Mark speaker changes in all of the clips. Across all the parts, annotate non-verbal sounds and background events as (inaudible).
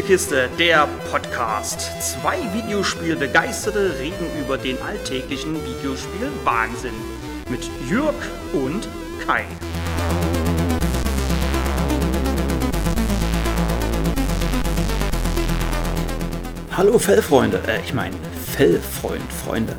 Speaker 1: Spielekiste, der Podcast. Zwei Videospielbegeisterte reden über den alltäglichen Videospiel-Wahnsinn. Mit Jürg und Kai. Hallo Fellfreunde, äh, ich meine Fellfreund, Freunde.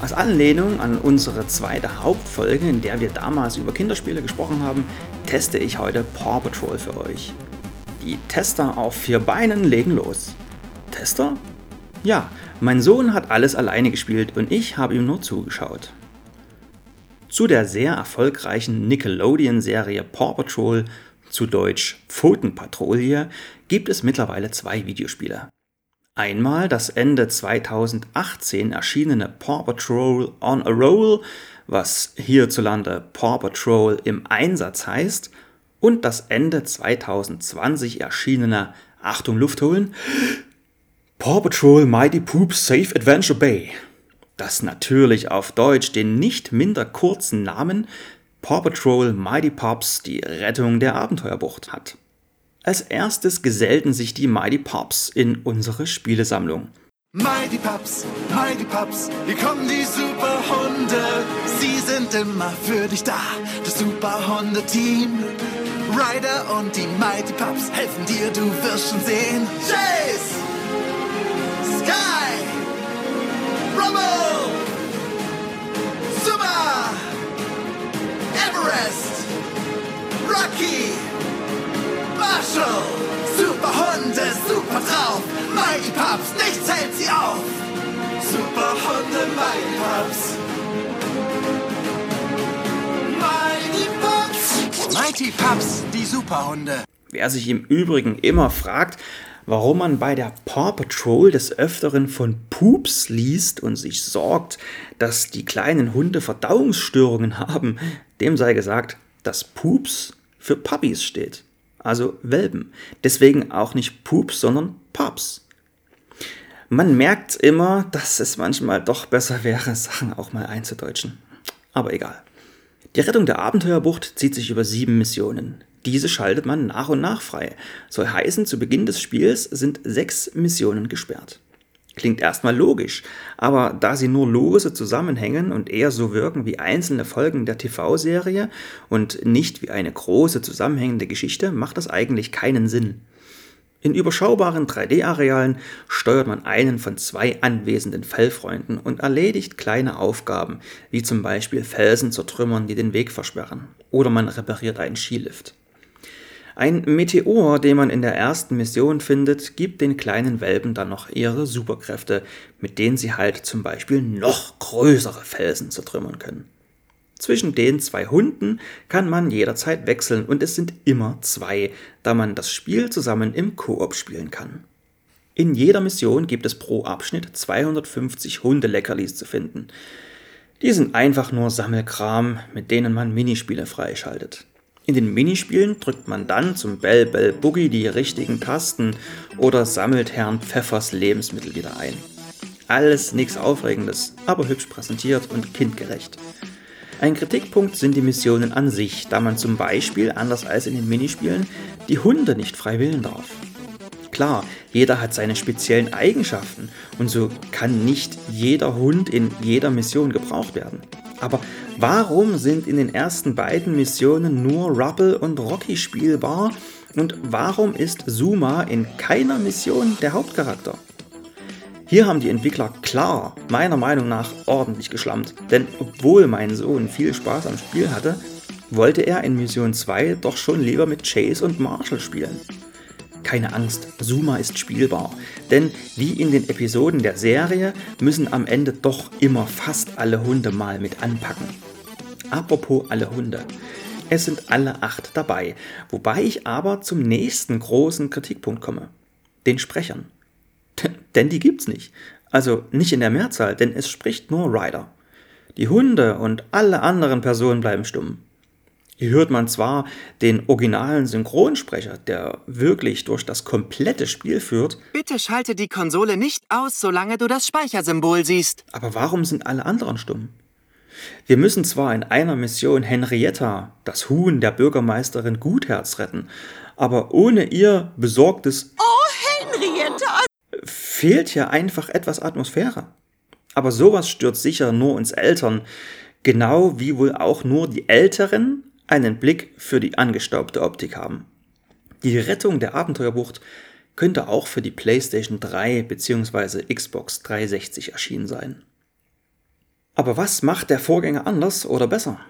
Speaker 1: Als Anlehnung an unsere zweite Hauptfolge, in der wir damals über Kinderspiele gesprochen haben, teste ich heute Paw Patrol für euch. Die Tester auf vier Beinen legen los. Tester? Ja, mein Sohn hat alles alleine gespielt und ich habe ihm nur zugeschaut. Zu der sehr erfolgreichen Nickelodeon-Serie Paw Patrol, zu Deutsch Pfotenpatrouille, gibt es mittlerweile zwei Videospiele. Einmal das Ende 2018 erschienene Paw Patrol on a Roll, was hierzulande Paw Patrol im Einsatz heißt, und das Ende 2020 erschienene Achtung Luft holen Paw Patrol Mighty Poop Safe Adventure Bay, das natürlich auf Deutsch den nicht minder kurzen Namen Paw Patrol Mighty Pops die Rettung der Abenteuerbucht hat. Als erstes gesellten sich die Mighty Pops in unsere Spielesammlung.
Speaker 2: Mighty Pups, Mighty Pups, hier kommen die Superhunde. Sie sind immer für dich da, das Superhunde-Team. Ryder und die Mighty Pups helfen dir, du wirst schon sehen. Chase! Sky! Rumble! Super! Everest! Rocky! Marshall! Superhunde, super drauf! Mighty Pups, nichts hält sie auf! Superhunde, Mighty Pups! Mighty Pups, die Superhunde!
Speaker 1: Wer sich im Übrigen immer fragt, warum man bei der Paw Patrol des Öfteren von Poops liest und sich sorgt, dass die kleinen Hunde Verdauungsstörungen (laughs) haben, dem sei gesagt, dass Poops für Puppies steht also Welpen. Deswegen auch nicht Pups, sondern Pups. Man merkt immer, dass es manchmal doch besser wäre, Sachen auch mal einzudeutschen. Aber egal. Die Rettung der Abenteuerbucht zieht sich über sieben Missionen. Diese schaltet man nach und nach frei. Soll heißen, zu Beginn des Spiels sind sechs Missionen gesperrt. Klingt erstmal logisch, aber da sie nur lose zusammenhängen und eher so wirken wie einzelne Folgen der TV-Serie und nicht wie eine große zusammenhängende Geschichte, macht das eigentlich keinen Sinn. In überschaubaren 3D-Arealen steuert man einen von zwei anwesenden Fellfreunden und erledigt kleine Aufgaben, wie zum Beispiel Felsen zertrümmern, die den Weg versperren, oder man repariert einen Skilift. Ein Meteor, den man in der ersten Mission findet, gibt den kleinen Welpen dann noch ihre Superkräfte, mit denen sie halt zum Beispiel noch größere Felsen zertrümmern können. Zwischen den zwei Hunden kann man jederzeit wechseln und es sind immer zwei, da man das Spiel zusammen im Koop spielen kann. In jeder Mission gibt es pro Abschnitt 250 Hundeleckerlis zu finden. Die sind einfach nur Sammelkram, mit denen man Minispiele freischaltet. In den Minispielen drückt man dann zum Bell Bell Boogie die richtigen Tasten oder sammelt Herrn Pfeffers Lebensmittel wieder ein. Alles nichts Aufregendes, aber hübsch präsentiert und kindgerecht. Ein Kritikpunkt sind die Missionen an sich, da man zum Beispiel, anders als in den Minispielen, die Hunde nicht frei wählen darf. Klar, jeder hat seine speziellen Eigenschaften und so kann nicht jeder Hund in jeder Mission gebraucht werden. Aber warum sind in den ersten beiden Missionen nur Rubble und Rocky spielbar und warum ist Zuma in keiner Mission der Hauptcharakter? Hier haben die Entwickler klar, meiner Meinung nach, ordentlich geschlammt. Denn obwohl mein Sohn viel Spaß am Spiel hatte, wollte er in Mission 2 doch schon lieber mit Chase und Marshall spielen. Keine Angst, Zuma ist spielbar, denn wie in den Episoden der Serie müssen am Ende doch immer fast alle Hunde mal mit anpacken. Apropos alle Hunde. Es sind alle acht dabei, wobei ich aber zum nächsten großen Kritikpunkt komme. Den Sprechern. Denn die gibt's nicht. Also nicht in der Mehrzahl, denn es spricht nur Ryder. Die Hunde und alle anderen Personen bleiben stumm. Hier hört man zwar den originalen Synchronsprecher, der wirklich durch das komplette Spiel führt.
Speaker 3: Bitte schalte die Konsole nicht aus, solange du das Speichersymbol siehst.
Speaker 1: Aber warum sind alle anderen stumm? Wir müssen zwar in einer Mission Henrietta, das Huhn der Bürgermeisterin Gutherz retten, aber ohne ihr besorgtes
Speaker 4: Oh,
Speaker 1: fehlt hier einfach etwas Atmosphäre. Aber sowas stört sicher nur uns Eltern, genau wie wohl auch nur die Älteren einen Blick für die angestaubte Optik haben. Die Rettung der Abenteuerbucht könnte auch für die PlayStation 3 bzw. Xbox 360 erschienen sein. Aber was macht der Vorgänger anders oder besser?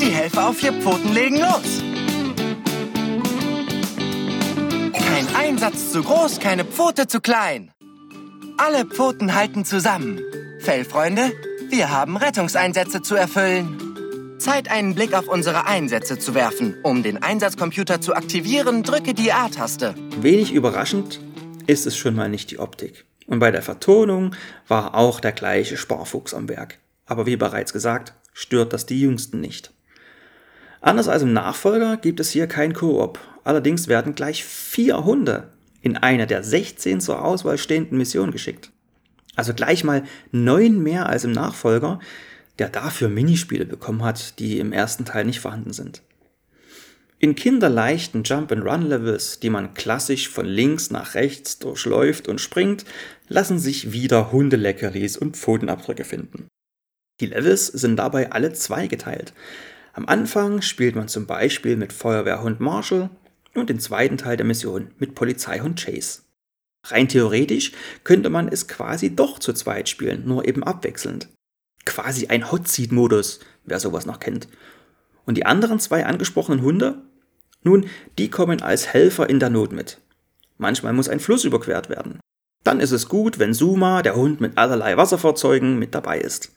Speaker 3: Die Helfer auf vier Pfoten legen los. Kein Einsatz zu groß, keine Pfote zu klein. Alle Pfoten halten zusammen. Fellfreunde, wir haben Rettungseinsätze zu erfüllen. Zeit, einen Blick auf unsere Einsätze zu werfen. Um den Einsatzcomputer zu aktivieren, drücke die A-Taste.
Speaker 1: Wenig überraschend ist es schon mal nicht die Optik. Und bei der Vertonung war auch der gleiche Sparfuchs am Werk. Aber wie bereits gesagt, stört das die Jüngsten nicht. Anders als im Nachfolger gibt es hier kein Koop. Allerdings werden gleich vier Hunde in eine der 16 zur Auswahl stehenden Missionen geschickt. Also gleich mal neun mehr als im Nachfolger, der dafür Minispiele bekommen hat, die im ersten Teil nicht vorhanden sind. In kinderleichten Jump-and-Run-Levels, die man klassisch von links nach rechts durchläuft und springt, lassen sich wieder Hundeleckeris und Pfotenabdrücke finden. Die Levels sind dabei alle zweigeteilt. Am Anfang spielt man zum Beispiel mit Feuerwehrhund Marshall und den zweiten Teil der Mission mit Polizeihund Chase. Rein theoretisch könnte man es quasi doch zu zweit spielen, nur eben abwechselnd. Quasi ein Hot Seat Modus, wer sowas noch kennt. Und die anderen zwei angesprochenen Hunde? Nun, die kommen als Helfer in der Not mit. Manchmal muss ein Fluss überquert werden. Dann ist es gut, wenn Suma, der Hund mit allerlei Wasserfahrzeugen, mit dabei ist.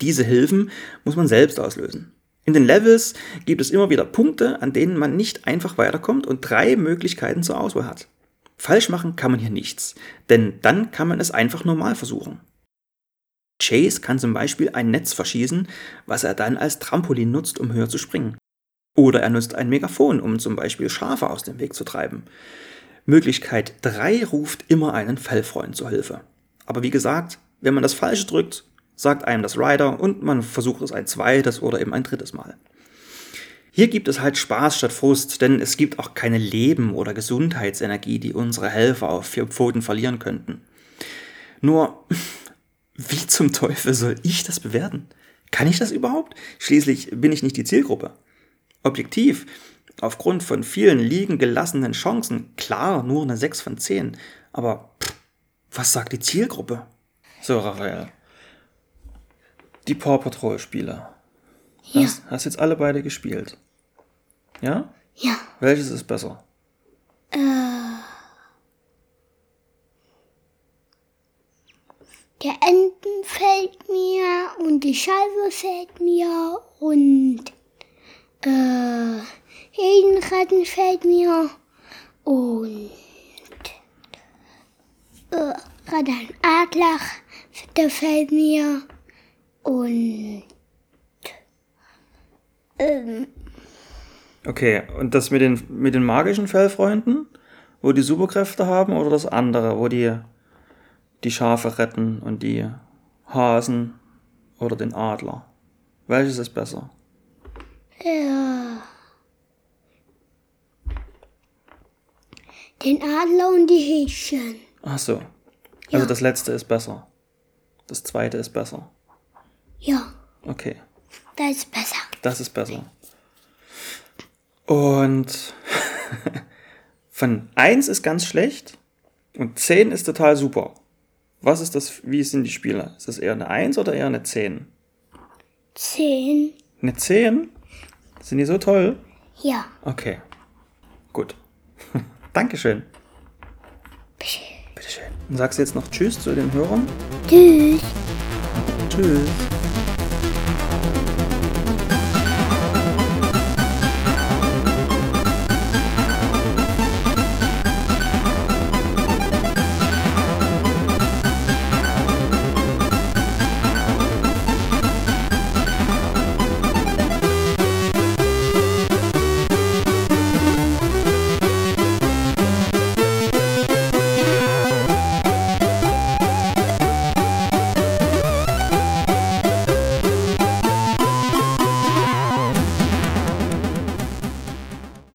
Speaker 1: Diese Hilfen muss man selbst auslösen. In den Levels gibt es immer wieder Punkte, an denen man nicht einfach weiterkommt und drei Möglichkeiten zur Auswahl hat. Falsch machen kann man hier nichts, denn dann kann man es einfach normal versuchen. Chase kann zum Beispiel ein Netz verschießen, was er dann als Trampolin nutzt, um höher zu springen. Oder er nutzt ein Megafon, um zum Beispiel Schafe aus dem Weg zu treiben. Möglichkeit 3 ruft immer einen Fellfreund zur Hilfe. Aber wie gesagt, wenn man das Falsche drückt, sagt einem das Rider und man versucht es ein zweites oder eben ein drittes Mal. Hier gibt es halt Spaß statt Frust, denn es gibt auch keine Leben oder Gesundheitsenergie, die unsere Helfer auf vier Pfoten verlieren könnten. Nur, (laughs) wie zum Teufel soll ich das bewerten? Kann ich das überhaupt? Schließlich bin ich nicht die Zielgruppe. Objektiv, aufgrund von vielen liegen gelassenen Chancen, klar, nur eine 6 von 10. Aber pff, was sagt die Zielgruppe? So, Raphael. Die Paw Patrol Spiele.
Speaker 4: Ja.
Speaker 1: Hast, hast jetzt alle beide gespielt? Ja?
Speaker 4: Ja.
Speaker 1: Welches ist besser?
Speaker 4: Der Enten fällt mir und die Scheibe fällt mir und äh, Hähnenretten fällt mir und äh, gerade ein Adler, der fällt mir und ähm,
Speaker 1: Okay, und das mit den, mit den magischen Fellfreunden, wo die Superkräfte haben, oder das andere, wo die die Schafe retten und die Hasen oder den Adler? Welches ist besser?
Speaker 4: ja. Den Adler und die Häschen.
Speaker 1: Ach so. Also
Speaker 4: Ja.
Speaker 1: das letzte ist besser. Das zweite ist besser.
Speaker 4: Ja,
Speaker 1: Okay,
Speaker 4: das ist besser.
Speaker 1: das ist besser. Und (laughs) von 1 ist ganz schlecht und 10 ist total super. Was ist das, wie sind die Spiele? Ist das eher eine 1 oder eher eine 10?
Speaker 4: Zehn.
Speaker 1: Eine 10? Sind die so toll?
Speaker 4: Ja.
Speaker 1: Okay, gut. (laughs) Dankeschön.
Speaker 4: Bitte.
Speaker 1: Bitteschön. Und sagst du jetzt noch Tschüss zu den Hörern?
Speaker 4: Tschüss.
Speaker 1: Tschüss.